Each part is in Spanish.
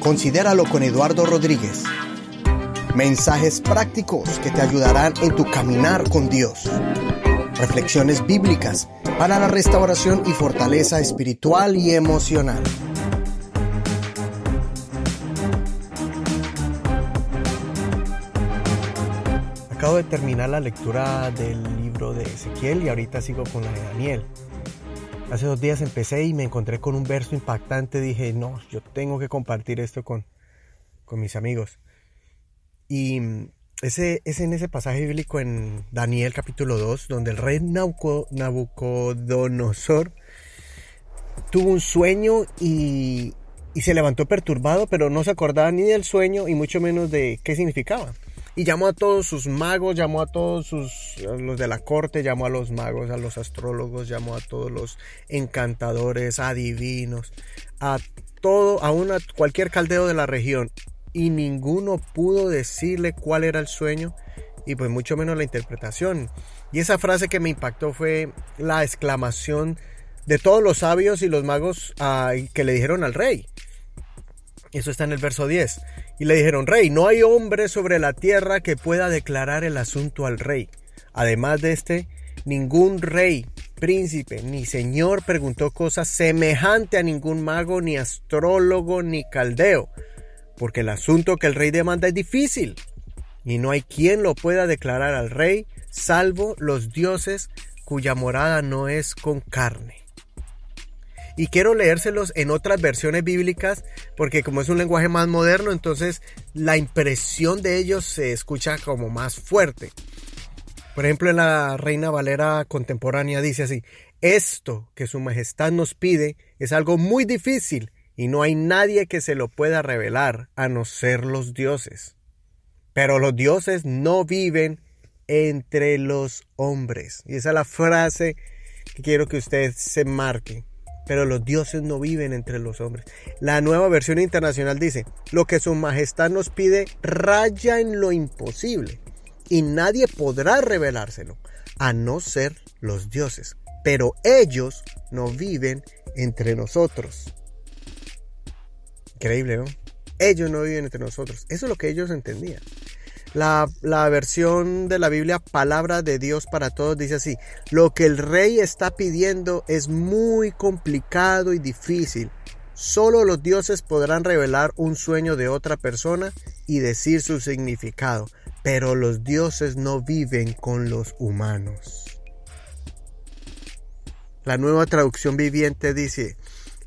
Considéralo con Eduardo Rodríguez. Mensajes prácticos que te ayudarán en tu caminar con Dios. Reflexiones bíblicas para la restauración y fortaleza espiritual y emocional. Acabo de terminar la lectura del libro de Ezequiel y ahorita sigo con la de Daniel. Hace dos días empecé y me encontré con un verso impactante. Dije, no, yo tengo que compartir esto con, con mis amigos. Y ese es en ese pasaje bíblico en Daniel capítulo 2, donde el rey Nabucodonosor tuvo un sueño y, y se levantó perturbado, pero no se acordaba ni del sueño y mucho menos de qué significaba y llamó a todos sus magos, llamó a todos los de la corte, llamó a los magos, a los astrólogos, llamó a todos los encantadores, adivinos, a todo, a una, cualquier caldeo de la región y ninguno pudo decirle cuál era el sueño y pues mucho menos la interpretación. Y esa frase que me impactó fue la exclamación de todos los sabios y los magos ah, que le dijeron al rey. Eso está en el verso 10. Y le dijeron, rey, no hay hombre sobre la tierra que pueda declarar el asunto al rey. Además de este, ningún rey, príncipe, ni señor preguntó cosas semejante a ningún mago, ni astrólogo, ni caldeo, porque el asunto que el rey demanda es difícil, y no hay quien lo pueda declarar al rey, salvo los dioses cuya morada no es con carne y quiero leérselos en otras versiones bíblicas porque como es un lenguaje más moderno, entonces la impresión de ellos se escucha como más fuerte. Por ejemplo, en la Reina Valera contemporánea dice así, esto que su majestad nos pide es algo muy difícil y no hay nadie que se lo pueda revelar a no ser los dioses. Pero los dioses no viven entre los hombres. Y esa es la frase que quiero que usted se marque pero los dioses no viven entre los hombres. La nueva versión internacional dice, lo que su majestad nos pide raya en lo imposible, y nadie podrá revelárselo, a no ser los dioses, pero ellos no viven entre nosotros. Increíble, ¿no? Ellos no viven entre nosotros. Eso es lo que ellos entendían. La, versión de la Biblia Palabra de Dios para Todos dice así, lo que el rey está pidiendo es muy complicado y difícil. Solo los dioses podrán revelar un sueño de otra persona y decir su significado, pero los dioses no viven con los humanos. La nueva traducción viviente dice,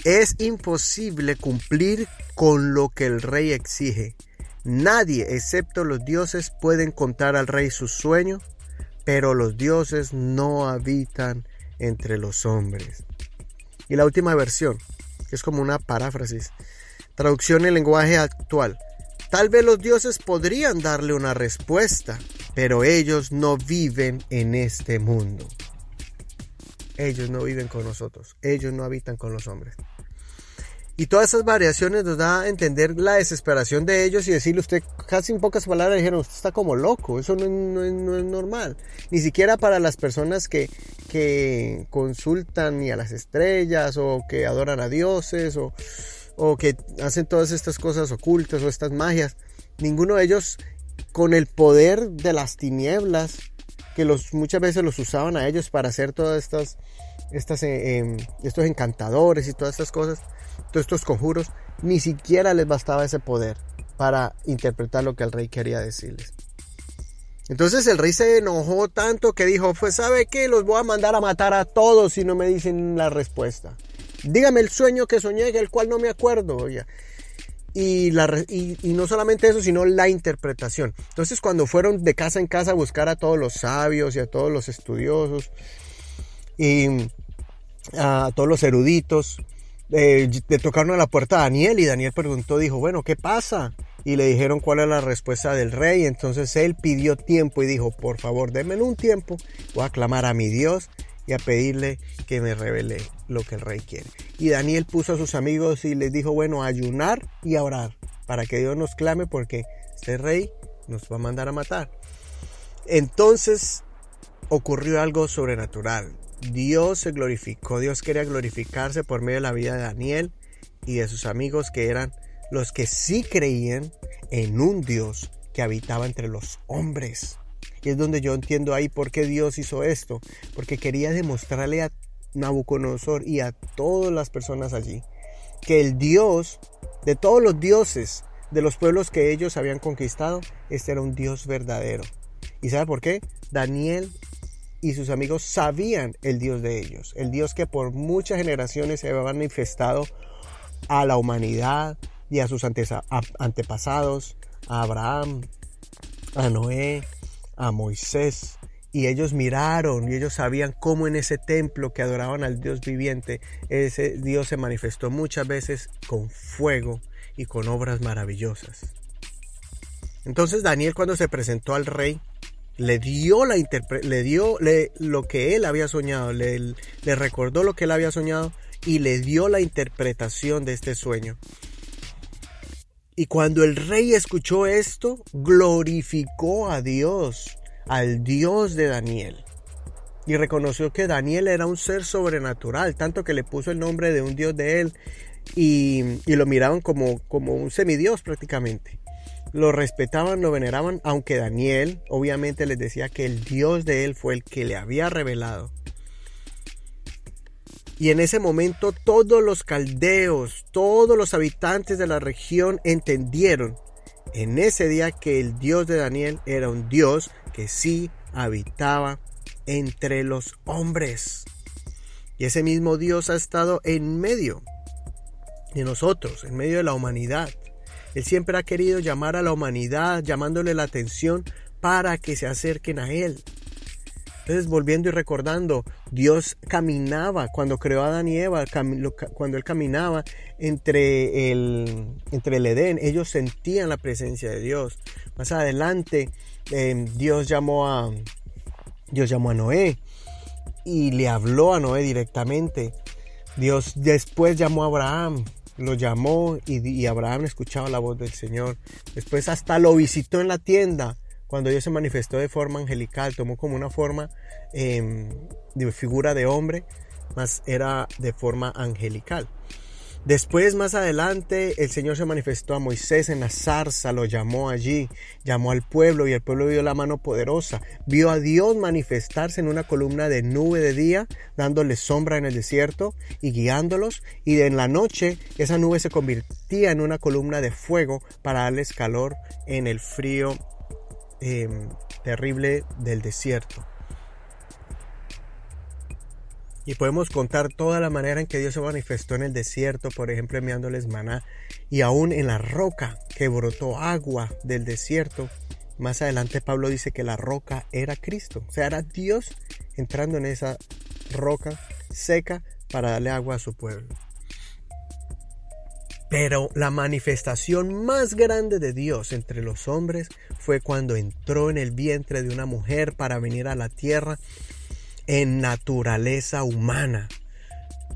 es imposible cumplir con lo que el rey exige Nadie excepto los dioses pueden contar al rey su sueño, pero los dioses no habitan entre los hombres. Y la última versión, que es como una paráfrasis, traducción en lenguaje actual. Tal vez los dioses podrían darle una respuesta, pero ellos no viven en este mundo. Ellos no viven con nosotros, ellos no habitan con los hombres. Y todas esas variaciones nos da a entender la desesperación de ellos y decirle usted, casi en pocas palabras dijeron, usted está como loco, eso no, es normal. Ni siquiera para las personas que, que consultan ni a las estrellas o que adoran a dioses o, o que hacen todas estas cosas ocultas o estas magias. Ninguno de ellos con el poder de las tinieblas que los, muchas veces los usaban a ellos para hacer todas estas, estas eh, em, estos encantadores y todas estas cosas todos estos conjuros, ni siquiera les bastaba ese poder para interpretar lo que el rey quería decirles. Entonces el rey se enojó tanto que dijo, pues sabe qué, los voy a mandar a matar a todos si no me dicen la respuesta. Dígame el sueño que soñé, el cual no me acuerdo. Y, la, y, no solamente eso, sino la interpretación. Entonces cuando fueron de casa en casa a buscar a todos los sabios y a todos los estudiosos y a todos los eruditos, eh, le tocaron a la puerta a Daniel y Daniel preguntó, dijo, bueno, ¿qué pasa? Y le dijeron cuál era la respuesta del rey. Entonces él pidió tiempo y dijo, por favor, denme un tiempo. Voy a clamar a mi Dios y a pedirle que me revele lo que el rey quiere. Y Daniel puso a sus amigos y les dijo, bueno, ayunar y a orar para que Dios nos clame porque este rey nos va a mandar a matar. Entonces ocurrió algo sobrenatural. Dios se glorificó, Dios quería glorificarse por medio de la vida de Daniel y de sus amigos que eran los que sí creían en un Dios que habitaba entre los hombres. Y es donde yo entiendo ahí por qué Dios hizo esto, porque quería demostrarle a Nabucodonosor y a todas las personas allí que el Dios de todos los dioses de los pueblos que ellos habían conquistado, este era un Dios verdadero. ¿Y sabe por qué? Daniel y sus amigos sabían el Dios de ellos, el Dios que por muchas generaciones se había manifestado a la humanidad y a sus antepasados, a Abraham, a Noé, a Moisés. Y ellos miraron y ellos sabían cómo en ese templo que adoraban al Dios viviente, ese Dios se manifestó muchas veces con fuego y con obras maravillosas. Entonces Daniel cuando se presentó al rey, le dio, la le dio lo que él había soñado, le, le recordó lo que él había soñado y le dio la interpretación de este sueño. Y cuando el rey escuchó esto, glorificó a Dios, al Dios de Daniel. Y reconoció que Daniel era un ser sobrenatural, tanto que le puso el nombre de un Dios de él y, y lo miraban como, como un semidios prácticamente lo respetaban, lo veneraban, aunque Daniel obviamente les decía que el Dios de él fue el que le había revelado. Y en ese momento todos los caldeos, todos los habitantes de la región entendieron en ese día que el Dios de Daniel era un Dios que sí habitaba entre los hombres. Y ese mismo Dios ha estado en medio de nosotros, en medio de la humanidad. Él siempre ha querido llamar a la humanidad, llamándole la atención para que se acerquen a Él. Entonces, volviendo y recordando, Dios caminaba cuando creó a Adán y Eva, cuando Él caminaba entre el, entre el Edén, ellos sentían la presencia de Dios. Más adelante, em, Dios, llamó a, Dios llamó a Noé y le habló a Noé directamente. Dios después llamó a Abraham lo llamó y, Abraham escuchaba la voz del Señor. Después hasta lo visitó en la tienda cuando Dios se manifestó de forma angelical, tomó como una forma em, de figura de hombre, más era de forma angelical. Después, más adelante, el Señor se manifestó a Moisés en la zarza, lo llamó allí, llamó al pueblo y el pueblo vio la mano poderosa, vio a Dios manifestarse en una columna de nube de día, dándoles sombra en el desierto y guiándolos, y en la noche esa nube se convertía en una columna de fuego para darles calor en el frío em, terrible del desierto. Y podemos contar toda la manera en que Dios se manifestó en el desierto, por ejemplo, enviándoles maná, y aún en la roca que brotó agua del desierto. Más adelante Pablo dice que la roca era Cristo, o sea, era Dios entrando en esa roca seca para darle agua a su pueblo. Pero la manifestación más grande de Dios entre los hombres fue cuando entró en el vientre de una mujer para venir a la tierra en naturaleza humana,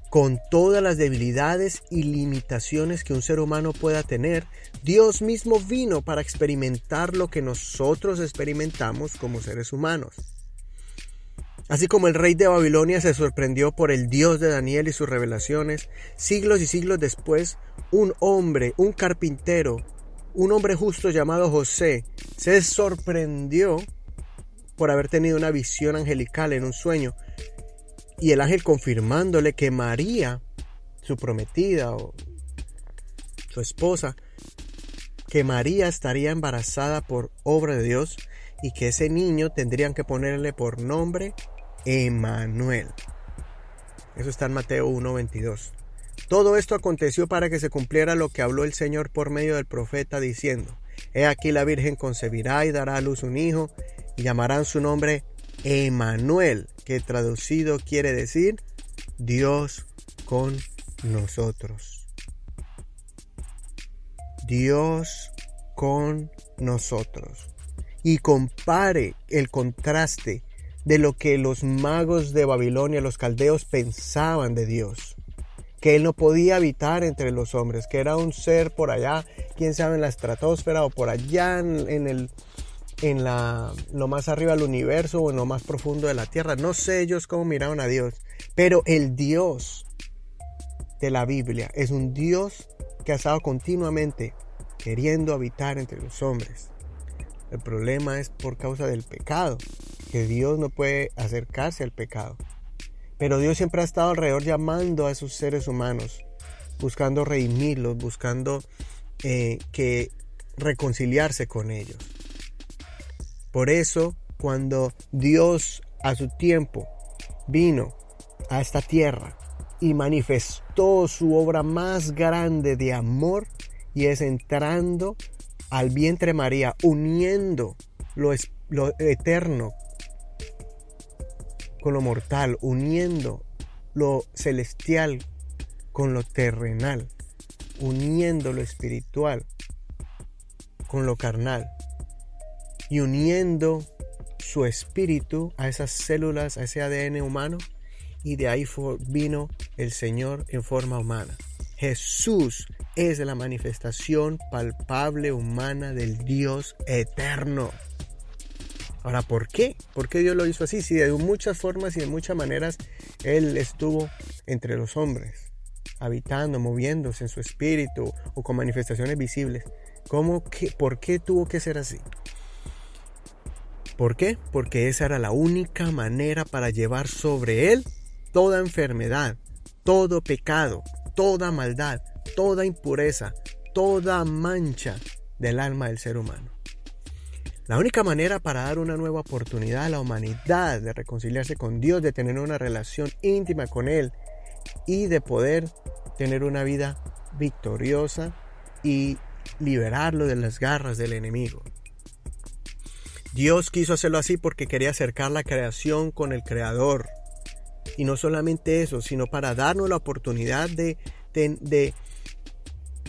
con todas las debilidades y limitaciones que un ser humano pueda tener, Dios mismo vino para experimentar lo que nosotros experimentamos como seres humanos. Así como el rey de Babilonia se sorprendió por el Dios de Daniel y sus revelaciones, siglos y siglos después, un hombre, un carpintero, un hombre justo llamado José, se sorprendió por haber tenido una visión angelical en un sueño y el ángel confirmándole que María, su prometida o su esposa, que María estaría embarazada por obra de Dios y que ese niño tendrían que ponerle por nombre Emanuel. Eso está en Mateo 1:22. Todo esto aconteció para que se cumpliera lo que habló el Señor por medio del profeta diciendo, He aquí la Virgen concebirá y dará a luz un hijo llamarán su nombre Emanuel, que traducido quiere decir Dios con nosotros. Dios con nosotros. Y compare el contraste de lo que los magos de Babilonia, los caldeos, pensaban de Dios. Que Él no podía habitar entre los hombres, que era un ser por allá, quién sabe, en la estratosfera o por allá en, el, en la, lo más arriba del universo o en lo más profundo de la tierra. No sé ellos cómo miraron a Dios, pero el Dios de la Biblia. Es un Dios que ha estado continuamente queriendo habitar entre los hombres. El problema es por causa del pecado, que Dios no puede acercarse al pecado. Pero Dios siempre ha estado alrededor llamando a esos seres humanos, buscando redimirlos, buscando eh, que reconciliarse con ellos. Por eso, cuando Dios a su tiempo vino a esta tierra y manifestó su obra más grande de amor y es entrando al vientre María, uniendo lo, lo eterno con lo mortal, uniendo lo celestial con lo terrenal, uniendo lo espiritual con lo carnal y uniendo su espíritu a esas células, a ese ADN humano y de ahí vino el Señor en forma humana. Jesús es la manifestación palpable humana del Dios eterno. Ahora, ¿por qué? ¿Por qué Dios lo hizo así? Si de muchas formas y de muchas maneras Él estuvo entre los hombres, habitando, moviéndose en su espíritu o con manifestaciones visibles. ¿Cómo que, ¿Por qué tuvo que ser así? ¿Por qué? Porque esa era la única manera para llevar sobre Él toda enfermedad, todo pecado, toda maldad, toda impureza, toda mancha del alma del ser humano. La única manera para dar una nueva oportunidad a la humanidad de reconciliarse con Dios, de tener una relación íntima con Él y de poder tener una vida victoriosa y liberarlo de las garras del enemigo. Dios quiso hacerlo así porque quería acercar la creación con el Creador. Y no solamente eso, sino para darnos la oportunidad de, de, de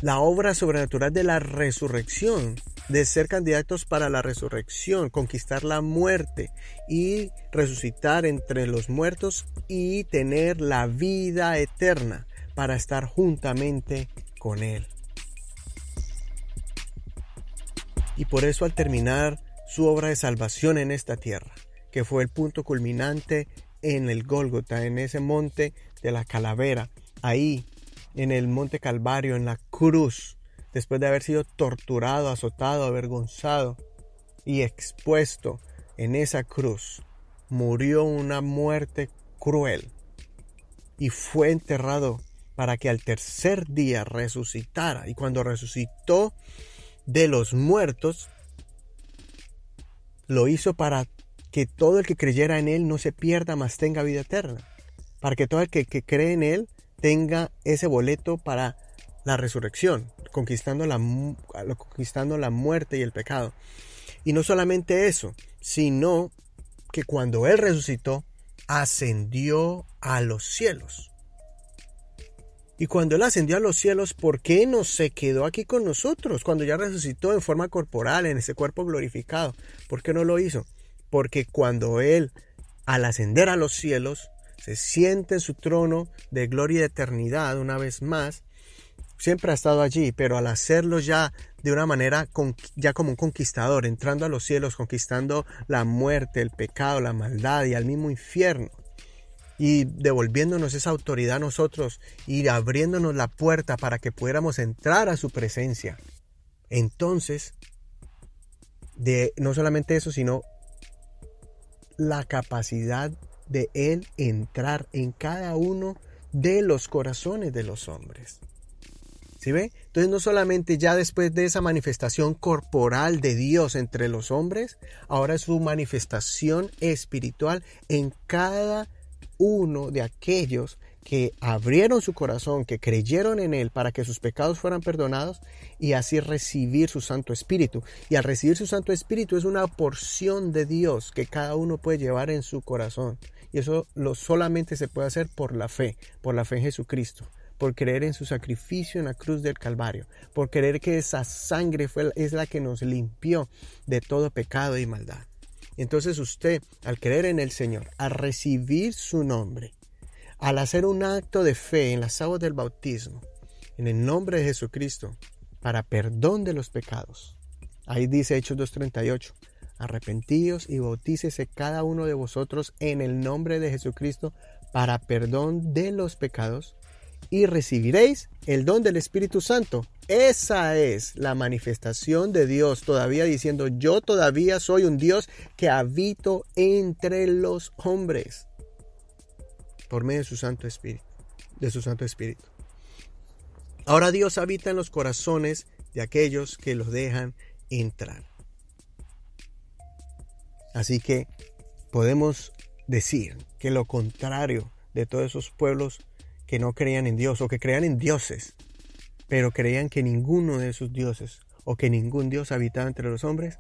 la obra sobrenatural de la resurrección, de ser candidatos para la resurrección, conquistar la muerte y resucitar entre los muertos y tener la vida eterna para estar juntamente con Él. Y por eso al terminar su obra de salvación en esta tierra, que fue el punto culminante en el Gólgota, en ese monte de la calavera, ahí en el monte Calvario, en la cruz, después de haber sido torturado, azotado, avergonzado y expuesto en esa cruz, murió una muerte cruel y fue enterrado para que al tercer día resucitara. Y cuando resucitó de los muertos, lo hizo para que todo el que creyera en Él no se pierda, mas tenga vida eterna. Para que todo el que, cree en Él tenga ese boleto para la resurrección, conquistando la, conquistando la muerte y el pecado. Y no solamente eso, sino que cuando Él resucitó, ascendió a los cielos. Y cuando Él ascendió a los cielos, ¿por qué no se quedó aquí con nosotros? Cuando ya resucitó en forma corporal, en ese cuerpo glorificado. ¿Por qué no lo hizo? Porque cuando Él, al ascender a los cielos, se siente en su trono de gloria y eternidad una vez más, siempre ha estado allí, pero al hacerlo ya de una manera ya como un conquistador, entrando a los cielos, conquistando la muerte, el pecado, la maldad y al mismo infierno, y devolviéndonos esa autoridad a nosotros y abriéndonos la puerta para que pudiéramos entrar a su presencia. Entonces, de no solamente eso, sino la capacidad de Él entrar en cada uno de los corazones de los hombres. ¿Sí ve? Entonces no solamente ya después de esa manifestación corporal de Dios entre los hombres, ahora es su manifestación espiritual en cada uno de aquellos que abrieron su corazón, que creyeron en Él para que sus pecados fueran perdonados y así recibir su Santo Espíritu. Y al recibir su Santo Espíritu es una porción de Dios que cada uno puede llevar en su corazón. Y eso lo solamente se puede hacer por la fe, por la fe en Jesucristo, por creer en su sacrificio en la cruz del Calvario, por creer que esa sangre fue, es la que nos limpió de todo pecado y maldad. Entonces usted, al creer en el Señor, al recibir su nombre, al hacer un acto de fe en las aguas del bautismo, en el nombre de Jesucristo, para perdón de los pecados. Ahí dice Hechos 2.38, arrepentíos y bautícese cada uno de vosotros en el nombre de Jesucristo para perdón de los pecados y recibiréis el don del Espíritu Santo. Esa es la manifestación de Dios todavía diciendo, yo todavía soy un Dios que habito entre los hombres por medio de su Santo Espíritu, de su Santo Espíritu. Ahora Dios habita en los corazones de aquellos que los dejan entrar. Así que podemos decir que lo contrario de todos esos pueblos que no creían en Dios o que creían en dioses, pero creían que ninguno de esos dioses o que ningún Dios habitaba entre los hombres,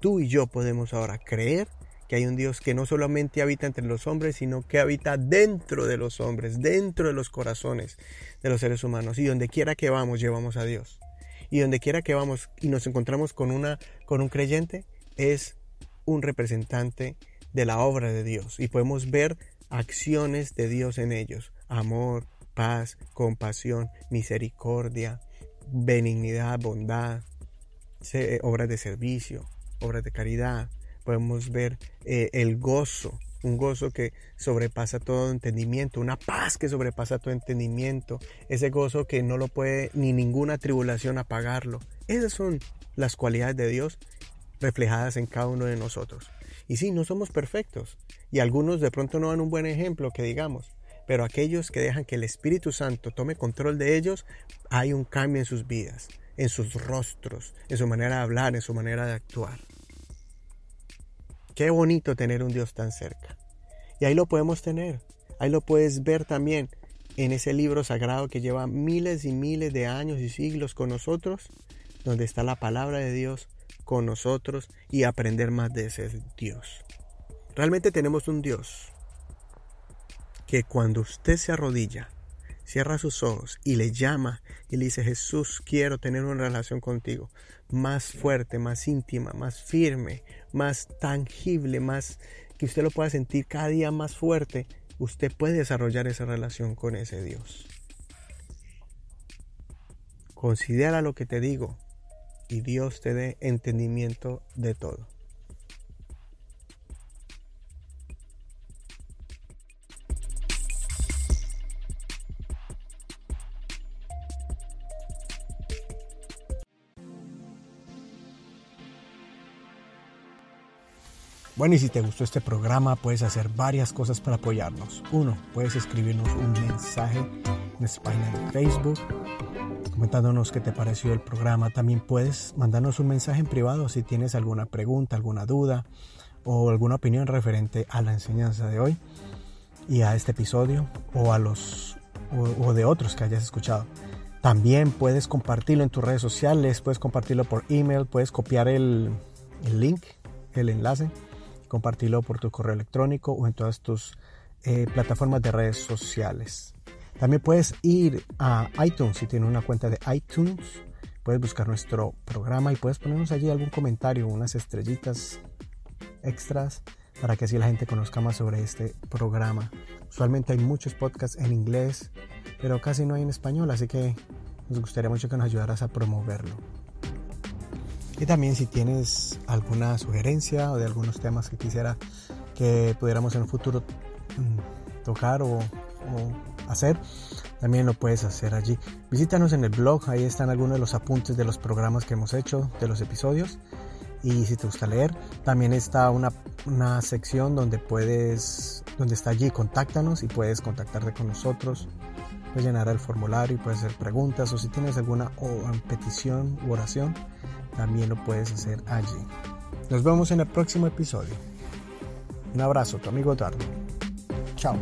tú y yo podemos ahora creer que hay un Dios que no solamente habita entre los hombres, sino que habita dentro de los hombres, dentro de los corazones de los seres humanos. Y donde quiera que vamos, llevamos a Dios. Y donde quiera que vamos y nos encontramos con, una, con un creyente, es un representante de la obra de Dios. Y podemos ver acciones de Dios en ellos. Amor, paz, compasión, misericordia, benignidad, bondad, obras de servicio, obras de caridad, podemos ver eh, el gozo, un gozo que sobrepasa todo entendimiento, una paz que sobrepasa todo entendimiento, ese gozo que no lo puede ni ninguna tribulación apagarlo. Esas son las cualidades de Dios reflejadas en cada uno de nosotros. Y sí, no somos perfectos, y algunos de pronto no dan un buen ejemplo que digamos, pero aquellos que dejan que el Espíritu Santo tome control de ellos, hay un cambio en sus vidas, en sus rostros, en su manera de hablar, en su manera de actuar. Qué bonito tener un Dios tan cerca. Y ahí lo podemos tener. Ahí lo puedes ver también en ese libro sagrado que lleva miles y miles de años y siglos con nosotros, donde está la palabra de Dios con nosotros y aprender más de ese Dios. Realmente tenemos un Dios que cuando usted se arrodilla, cierra sus ojos y le llama y le dice, Jesús, quiero tener una relación contigo más fuerte, más íntima, más firme, más tangible, más que usted lo pueda sentir cada día más fuerte, usted puede desarrollar esa relación con ese Dios. Considera lo que te digo y Dios te dé entendimiento de todo. Bueno, y si te gustó este programa, puedes hacer varias cosas para apoyarnos. Uno, puedes escribirnos un mensaje en nuestra página de Facebook comentándonos qué te pareció el programa. También puedes mandarnos un mensaje en privado si tienes alguna pregunta, alguna duda o alguna opinión referente a la enseñanza de hoy y a este episodio o a los o, de otros que hayas escuchado. También puedes compartirlo en tus redes sociales, puedes compartirlo por email, puedes copiar el, el link, el enlace compartirlo por tu correo electrónico o en todas tus eh, plataformas de redes sociales. También puedes ir a iTunes si tienes una cuenta de iTunes. Puedes buscar nuestro programa y puedes ponernos allí algún comentario, unas estrellitas extras para que así la gente conozca más sobre este programa. Usualmente hay muchos podcasts en inglés, pero casi no hay en español, así que nos gustaría mucho que nos ayudaras a promoverlo. Y también si tienes alguna sugerencia o de algunos temas que quisiera que pudiéramos en un futuro mm, tocar o, hacer, también lo puedes hacer allí. Visítanos en el blog, ahí están algunos de los apuntes de los programas que hemos hecho, de los episodios. Y si te gusta leer, también está una, una sección donde puedes, donde está allí, contáctanos y puedes contactarte con nosotros. Puedes llenar el formulario y puedes hacer preguntas o si tienes alguna petición u oración, también lo puedes hacer allí. Nos vemos en el próximo episodio. Un abrazo, tu amigo Eduardo. Chao.